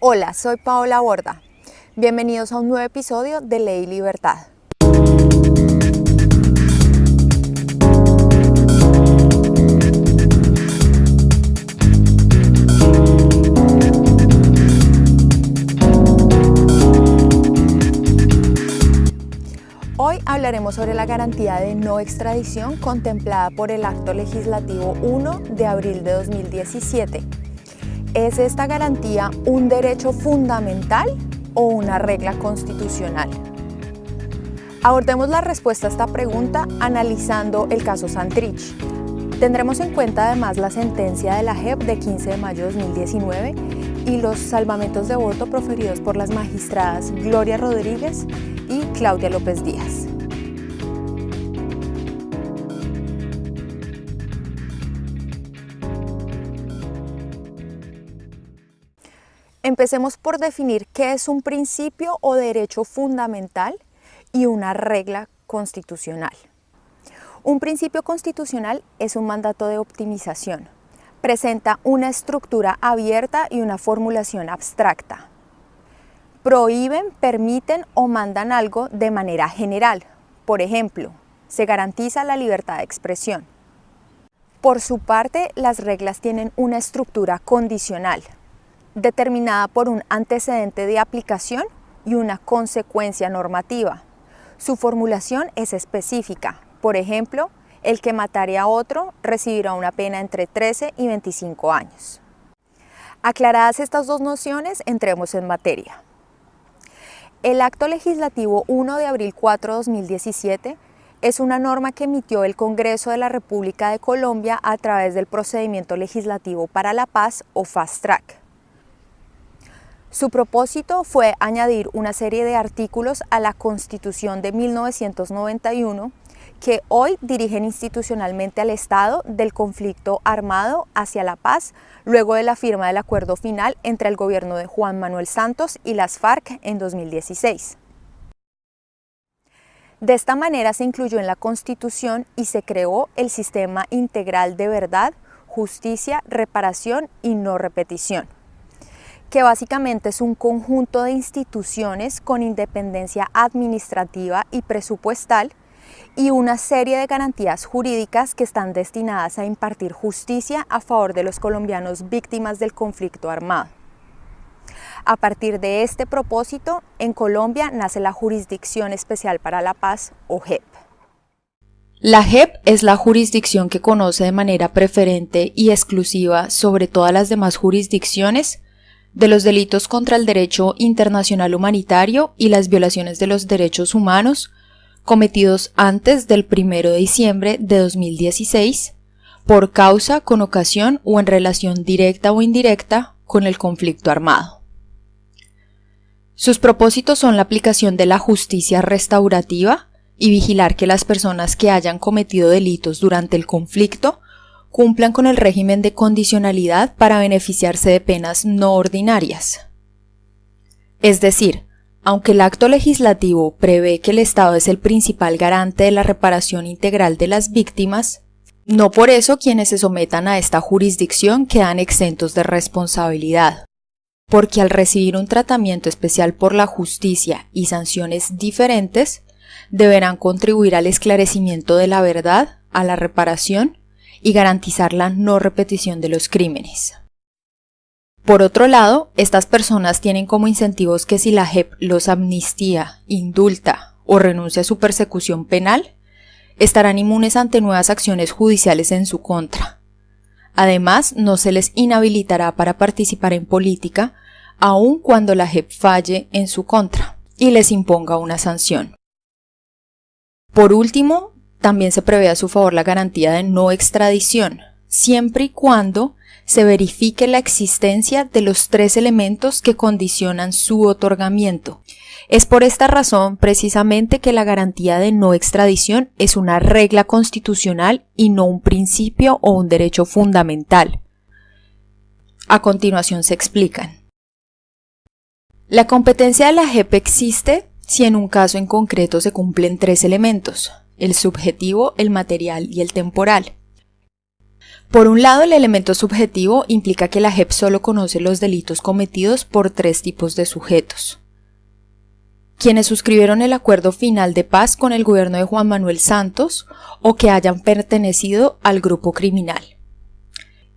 Hola, soy Paola Borda. Bienvenidos a un nuevo episodio de Ley y Libertad. Hoy hablaremos sobre la garantía de no extradición contemplada por el Acto Legislativo 1 de abril de 2017. ¿Es esta garantía un derecho fundamental o una regla constitucional? Abordemos la respuesta a esta pregunta analizando el caso Santrich. Tendremos en cuenta además la sentencia de la JEP de 15 de mayo de 2019 y los salvamentos de voto proferidos por las magistradas Gloria Rodríguez y Claudia López Díaz. Empecemos por definir qué es un principio o derecho fundamental y una regla constitucional. Un principio constitucional es un mandato de optimización. Presenta una estructura abierta y una formulación abstracta prohíben, permiten o mandan algo de manera general. Por ejemplo, se garantiza la libertad de expresión. Por su parte, las reglas tienen una estructura condicional, determinada por un antecedente de aplicación y una consecuencia normativa. Su formulación es específica. Por ejemplo, el que matare a otro recibirá una pena entre 13 y 25 años. Aclaradas estas dos nociones, entremos en materia. El Acto Legislativo 1 de abril 4 de 2017 es una norma que emitió el Congreso de la República de Colombia a través del procedimiento legislativo para la paz o Fast Track. Su propósito fue añadir una serie de artículos a la Constitución de 1991 que hoy dirigen institucionalmente al Estado del conflicto armado hacia la paz luego de la firma del acuerdo final entre el gobierno de Juan Manuel Santos y las FARC en 2016. De esta manera se incluyó en la Constitución y se creó el Sistema Integral de Verdad, Justicia, Reparación y No Repetición, que básicamente es un conjunto de instituciones con independencia administrativa y presupuestal y una serie de garantías jurídicas que están destinadas a impartir justicia a favor de los colombianos víctimas del conflicto armado. A partir de este propósito, en Colombia nace la Jurisdicción Especial para la Paz, o JEP. La JEP es la jurisdicción que conoce de manera preferente y exclusiva sobre todas las demás jurisdicciones de los delitos contra el derecho internacional humanitario y las violaciones de los derechos humanos cometidos antes del 1 de diciembre de 2016 por causa, con ocasión o en relación directa o indirecta con el conflicto armado. Sus propósitos son la aplicación de la justicia restaurativa y vigilar que las personas que hayan cometido delitos durante el conflicto cumplan con el régimen de condicionalidad para beneficiarse de penas no ordinarias. Es decir, aunque el acto legislativo prevé que el Estado es el principal garante de la reparación integral de las víctimas, no por eso quienes se sometan a esta jurisdicción quedan exentos de responsabilidad, porque al recibir un tratamiento especial por la justicia y sanciones diferentes, deberán contribuir al esclarecimiento de la verdad, a la reparación y garantizar la no repetición de los crímenes. Por otro lado, estas personas tienen como incentivos que si la JEP los amnistía, indulta o renuncia a su persecución penal, estarán inmunes ante nuevas acciones judiciales en su contra. Además, no se les inhabilitará para participar en política, aun cuando la JEP falle en su contra y les imponga una sanción. Por último, también se prevé a su favor la garantía de no extradición, siempre y cuando se verifique la existencia de los tres elementos que condicionan su otorgamiento. Es por esta razón precisamente que la garantía de no extradición es una regla constitucional y no un principio o un derecho fundamental. A continuación se explican. La competencia de la JEP existe si en un caso en concreto se cumplen tres elementos, el subjetivo, el material y el temporal. Por un lado, el elemento subjetivo implica que la JEP solo conoce los delitos cometidos por tres tipos de sujetos. Quienes suscribieron el acuerdo final de paz con el gobierno de Juan Manuel Santos o que hayan pertenecido al grupo criminal.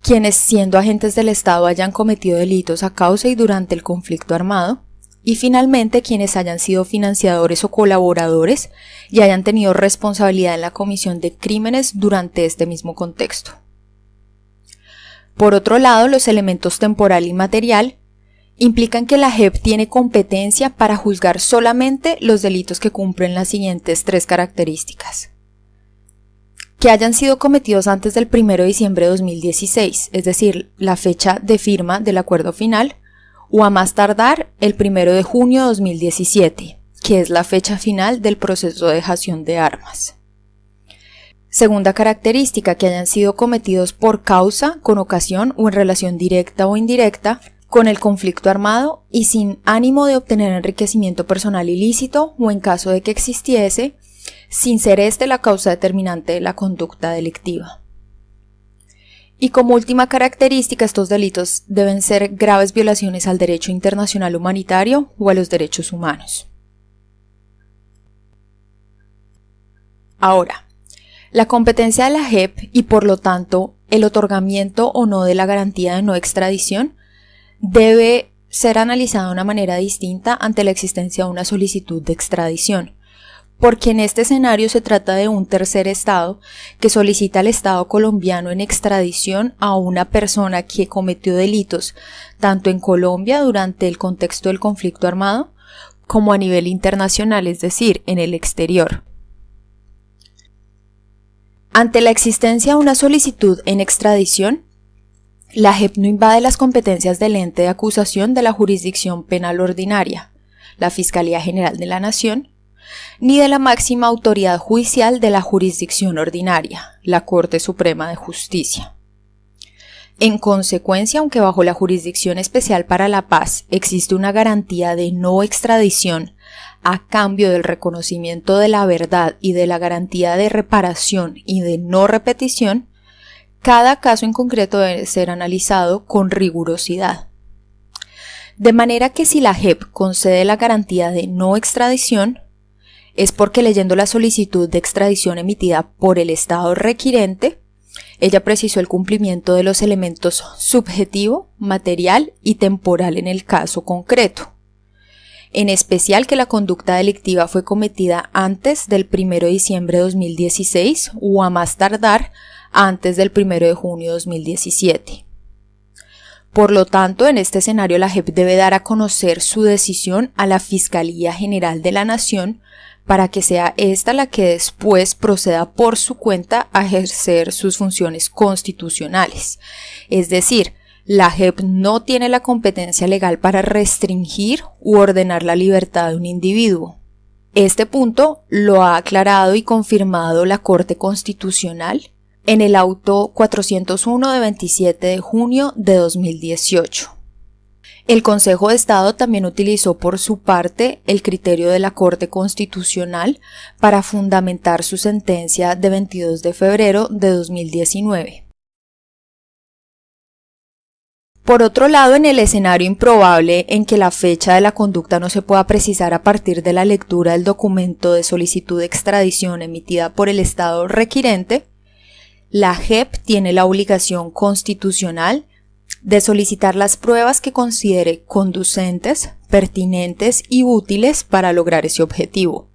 Quienes siendo agentes del Estado hayan cometido delitos a causa y durante el conflicto armado. Y finalmente quienes hayan sido financiadores o colaboradores y hayan tenido responsabilidad en la comisión de crímenes durante este mismo contexto. Por otro lado, los elementos temporal y material implican que la JEP tiene competencia para juzgar solamente los delitos que cumplen las siguientes tres características. Que hayan sido cometidos antes del 1 de diciembre de 2016, es decir, la fecha de firma del acuerdo final, o a más tardar el 1 de junio de 2017, que es la fecha final del proceso de dejación de armas. Segunda característica, que hayan sido cometidos por causa, con ocasión o en relación directa o indirecta con el conflicto armado y sin ánimo de obtener enriquecimiento personal ilícito o en caso de que existiese, sin ser este la causa determinante de la conducta delictiva. Y como última característica, estos delitos deben ser graves violaciones al derecho internacional humanitario o a los derechos humanos. Ahora, la competencia de la JEP y por lo tanto el otorgamiento o no de la garantía de no extradición debe ser analizada de una manera distinta ante la existencia de una solicitud de extradición, porque en este escenario se trata de un tercer Estado que solicita al Estado colombiano en extradición a una persona que cometió delitos tanto en Colombia durante el contexto del conflicto armado como a nivel internacional, es decir, en el exterior. Ante la existencia de una solicitud en extradición, la JEP no invade las competencias del ente de acusación de la jurisdicción penal ordinaria, la Fiscalía General de la Nación, ni de la máxima autoridad judicial de la jurisdicción ordinaria, la Corte Suprema de Justicia. En consecuencia, aunque bajo la Jurisdicción Especial para la Paz existe una garantía de no extradición a cambio del reconocimiento de la verdad y de la garantía de reparación y de no repetición, cada caso en concreto debe ser analizado con rigurosidad. De manera que si la JEP concede la garantía de no extradición, es porque leyendo la solicitud de extradición emitida por el Estado requirente, ella precisó el cumplimiento de los elementos subjetivo, material y temporal en el caso concreto en especial que la conducta delictiva fue cometida antes del 1 de diciembre de 2016 o a más tardar antes del 1 de junio de 2017. Por lo tanto, en este escenario la JEP debe dar a conocer su decisión a la Fiscalía General de la Nación para que sea esta la que después proceda por su cuenta a ejercer sus funciones constitucionales. Es decir, la JEP no tiene la competencia legal para restringir u ordenar la libertad de un individuo. Este punto lo ha aclarado y confirmado la Corte Constitucional en el auto 401 de 27 de junio de 2018. El Consejo de Estado también utilizó por su parte el criterio de la Corte Constitucional para fundamentar su sentencia de 22 de febrero de 2019. Por otro lado, en el escenario improbable en que la fecha de la conducta no se pueda precisar a partir de la lectura del documento de solicitud de extradición emitida por el Estado requirente, la JEP tiene la obligación constitucional de solicitar las pruebas que considere conducentes, pertinentes y útiles para lograr ese objetivo.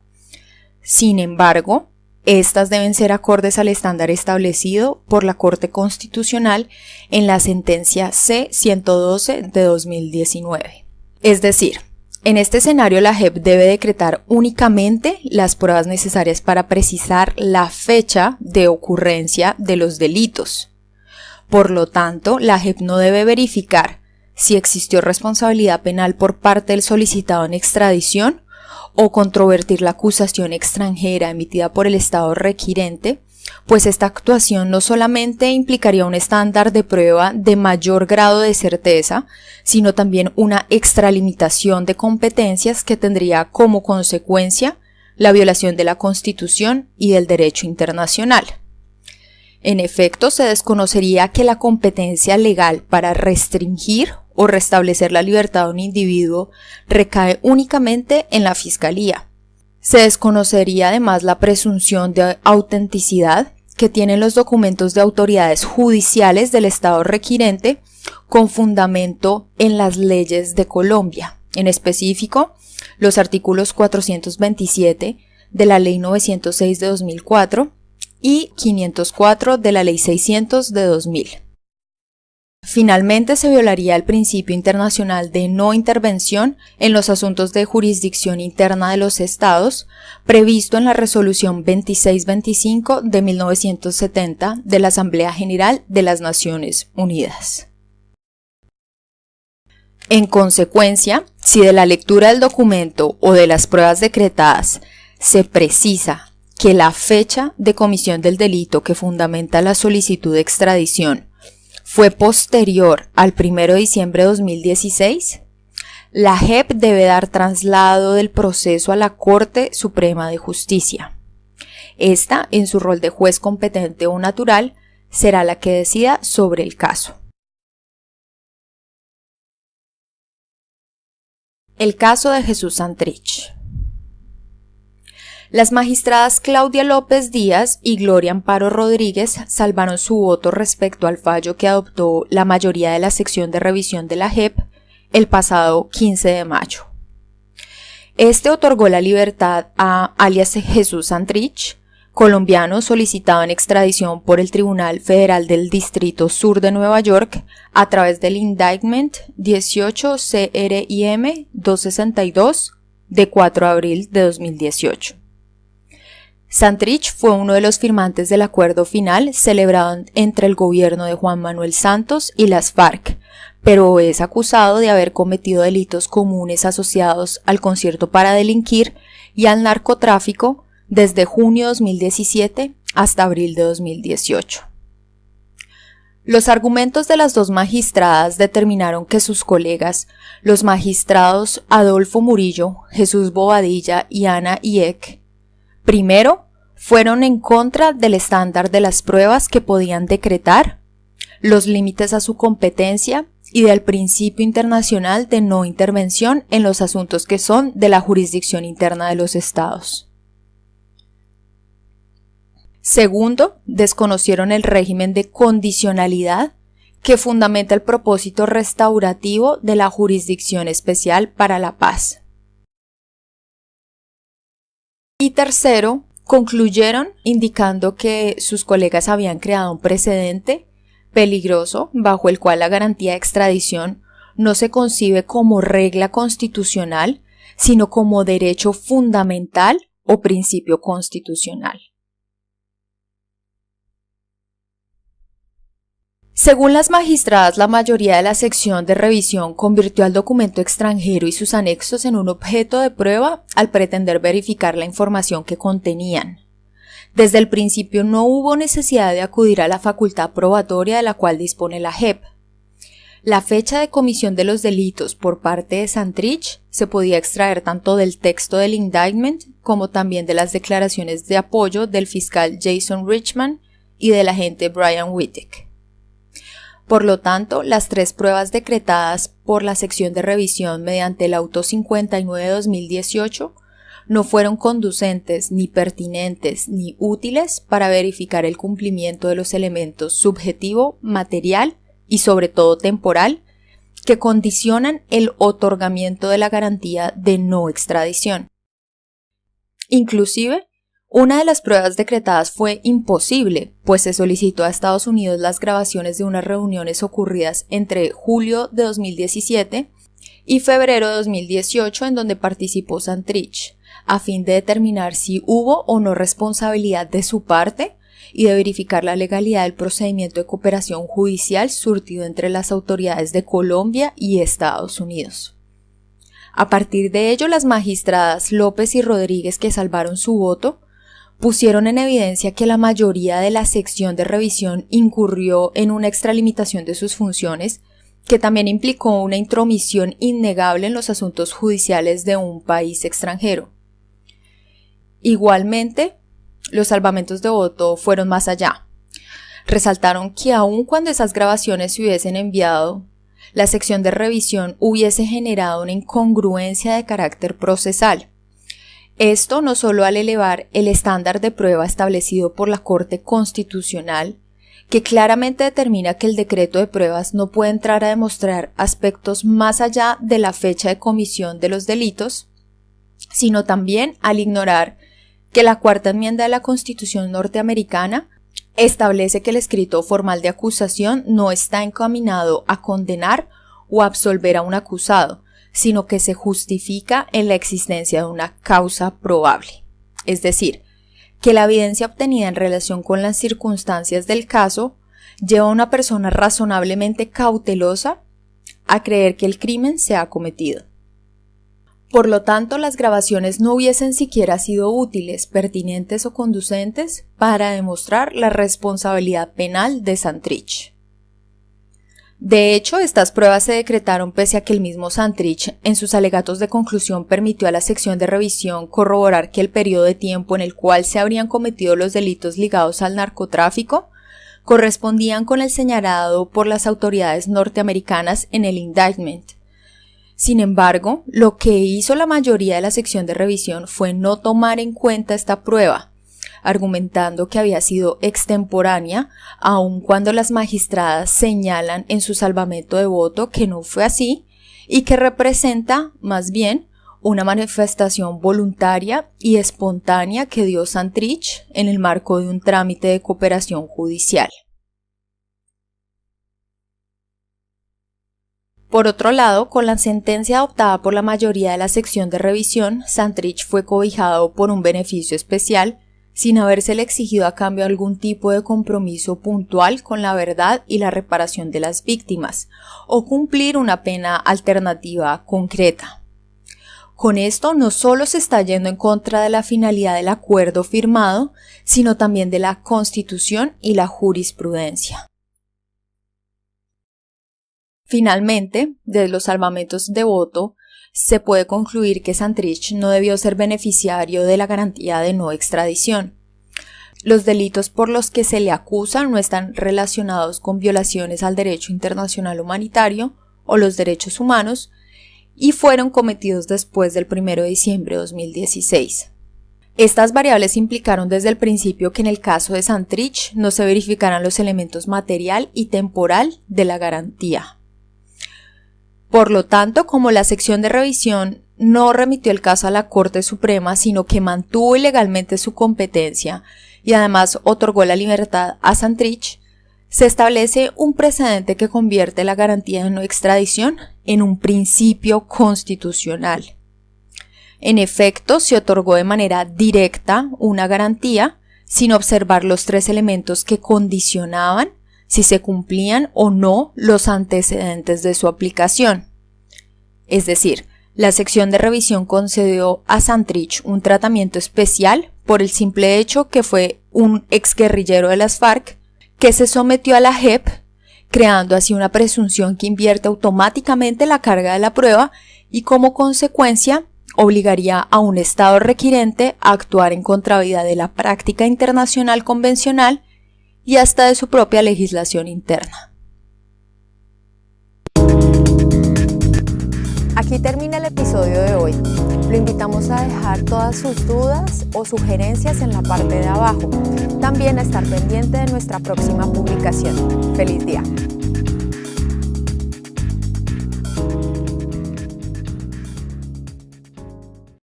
Sin embargo, estas deben ser acordes al estándar establecido por la Corte Constitucional en la sentencia C-112 de 2019. Es decir, en este escenario la JEP debe decretar únicamente las pruebas necesarias para precisar la fecha de ocurrencia de los delitos. Por lo tanto, la JEP no debe verificar si existió responsabilidad penal por parte del solicitado en extradición o controvertir la acusación extranjera emitida por el Estado requirente, pues esta actuación no solamente implicaría un estándar de prueba de mayor grado de certeza, sino también una extralimitación de competencias que tendría como consecuencia la violación de la Constitución y del derecho internacional. En efecto, se desconocería que la competencia legal para restringir o restablecer la libertad de un individuo recae únicamente en la Fiscalía. Se desconocería además la presunción de autenticidad que tienen los documentos de autoridades judiciales del Estado requirente con fundamento en las leyes de Colombia, en específico los artículos 427 de la Ley 906 de 2004 y 504 de la Ley 600 de 2000. Finalmente se violaría el principio internacional de no intervención en los asuntos de jurisdicción interna de los estados, previsto en la Resolución 2625 de 1970 de la Asamblea General de las Naciones Unidas. En consecuencia, si de la lectura del documento o de las pruebas decretadas se precisa que la fecha de comisión del delito que fundamenta la solicitud de extradición fue posterior al 1 de diciembre de 2016, la JEP debe dar traslado del proceso a la Corte Suprema de Justicia. Esta, en su rol de juez competente o natural, será la que decida sobre el caso. El caso de Jesús Santrich. Las magistradas Claudia López Díaz y Gloria Amparo Rodríguez salvaron su voto respecto al fallo que adoptó la mayoría de la sección de revisión de la JEP el pasado 15 de mayo. Este otorgó la libertad a alias Jesús Santrich, colombiano solicitado en extradición por el Tribunal Federal del Distrito Sur de Nueva York a través del Indictment 18 CRIM 262 de 4 de abril de 2018. Santrich fue uno de los firmantes del acuerdo final celebrado entre el gobierno de Juan Manuel Santos y las FARC, pero es acusado de haber cometido delitos comunes asociados al concierto para delinquir y al narcotráfico desde junio de 2017 hasta abril de 2018. Los argumentos de las dos magistradas determinaron que sus colegas, los magistrados Adolfo Murillo, Jesús Bobadilla y Ana Iek, Primero, fueron en contra del estándar de las pruebas que podían decretar, los límites a su competencia y del principio internacional de no intervención en los asuntos que son de la jurisdicción interna de los estados. Segundo, desconocieron el régimen de condicionalidad que fundamenta el propósito restaurativo de la Jurisdicción Especial para la Paz. Y tercero, concluyeron indicando que sus colegas habían creado un precedente peligroso bajo el cual la garantía de extradición no se concibe como regla constitucional, sino como derecho fundamental o principio constitucional. Según las magistradas, la mayoría de la sección de revisión convirtió al documento extranjero y sus anexos en un objeto de prueba al pretender verificar la información que contenían. Desde el principio no hubo necesidad de acudir a la facultad probatoria de la cual dispone la JEP. La fecha de comisión de los delitos por parte de Santrich se podía extraer tanto del texto del indictment como también de las declaraciones de apoyo del fiscal Jason Richman y del agente Brian Wittek. Por lo tanto, las tres pruebas decretadas por la sección de revisión mediante el auto 59-2018 no fueron conducentes, ni pertinentes, ni útiles para verificar el cumplimiento de los elementos subjetivo, material y sobre todo temporal que condicionan el otorgamiento de la garantía de no extradición. Inclusive, una de las pruebas decretadas fue imposible, pues se solicitó a Estados Unidos las grabaciones de unas reuniones ocurridas entre julio de 2017 y febrero de 2018 en donde participó Santrich, a fin de determinar si hubo o no responsabilidad de su parte y de verificar la legalidad del procedimiento de cooperación judicial surtido entre las autoridades de Colombia y Estados Unidos. A partir de ello, las magistradas López y Rodríguez que salvaron su voto pusieron en evidencia que la mayoría de la sección de revisión incurrió en una extralimitación de sus funciones, que también implicó una intromisión innegable en los asuntos judiciales de un país extranjero. Igualmente, los salvamentos de voto fueron más allá. resaltaron que aun cuando esas grabaciones se hubiesen enviado, la sección de revisión hubiese generado una incongruencia de carácter procesal. Esto no solo al elevar el estándar de prueba establecido por la Corte Constitucional, que claramente determina que el decreto de pruebas no puede entrar a demostrar aspectos más allá de la fecha de comisión de los delitos, sino también al ignorar que la cuarta enmienda de la Constitución norteamericana establece que el escrito formal de acusación no está encaminado a condenar o absolver a un acusado, sino que se justifica en la existencia de una causa probable. Es decir, que la evidencia obtenida en relación con las circunstancias del caso lleva a una persona razonablemente cautelosa a creer que el crimen se ha cometido. Por lo tanto, las grabaciones no hubiesen siquiera sido útiles, pertinentes o conducentes para demostrar la responsabilidad penal de Santrich. De hecho, estas pruebas se decretaron pese a que el mismo Santrich, en sus alegatos de conclusión, permitió a la sección de revisión corroborar que el periodo de tiempo en el cual se habrían cometido los delitos ligados al narcotráfico correspondían con el señalado por las autoridades norteamericanas en el indictment, sin embargo, lo que hizo la mayoría de la sección de revisión fue no tomar en cuenta esta prueba, argumentando que había sido extemporánea, aun cuando las magistradas señalan en su salvamento de voto que no fue así y que representa, más bien, una manifestación voluntaria y espontánea que dio Santrich en el marco de un trámite de cooperación judicial. Por otro lado, con la sentencia adoptada por la mayoría de la sección de revisión, Santrich fue cobijado por un beneficio especial, sin habérsele exigido a cambio algún tipo de compromiso puntual con la verdad y la reparación de las víctimas, o cumplir una pena alternativa concreta. Con esto no solo se está yendo en contra de la finalidad del acuerdo firmado, sino también de la Constitución y la jurisprudencia. Finalmente, desde los salvamentos de voto, se puede concluir que Santrich no debió ser beneficiario de la garantía de no extradición. Los delitos por los que se le acusa no están relacionados con violaciones al derecho internacional humanitario o los derechos humanos y fueron cometidos después del 1 de diciembre de 2016. Estas variables implicaron desde el principio que en el caso de Santrich no se verificaran los elementos material y temporal de la garantía. Por lo tanto, como la sección de revisión no remitió el caso a la Corte Suprema, sino que mantuvo ilegalmente su competencia y además otorgó la libertad a Santrich, se establece un precedente que convierte la garantía de no extradición en un principio constitucional. En efecto, se otorgó de manera directa una garantía sin observar los tres elementos que condicionaban si se cumplían o no los antecedentes de su aplicación. Es decir, la sección de revisión concedió a Santrich un tratamiento especial por el simple hecho que fue un exguerrillero de las FARC que se sometió a la JEP, creando así una presunción que invierte automáticamente la carga de la prueba y como consecuencia obligaría a un Estado requirente a actuar en contravía de la práctica internacional convencional y hasta de su propia legislación interna. Aquí termina el episodio de hoy. Lo invitamos a dejar todas sus dudas o sugerencias en la parte de abajo. También a estar pendiente de nuestra próxima publicación. ¡Feliz día!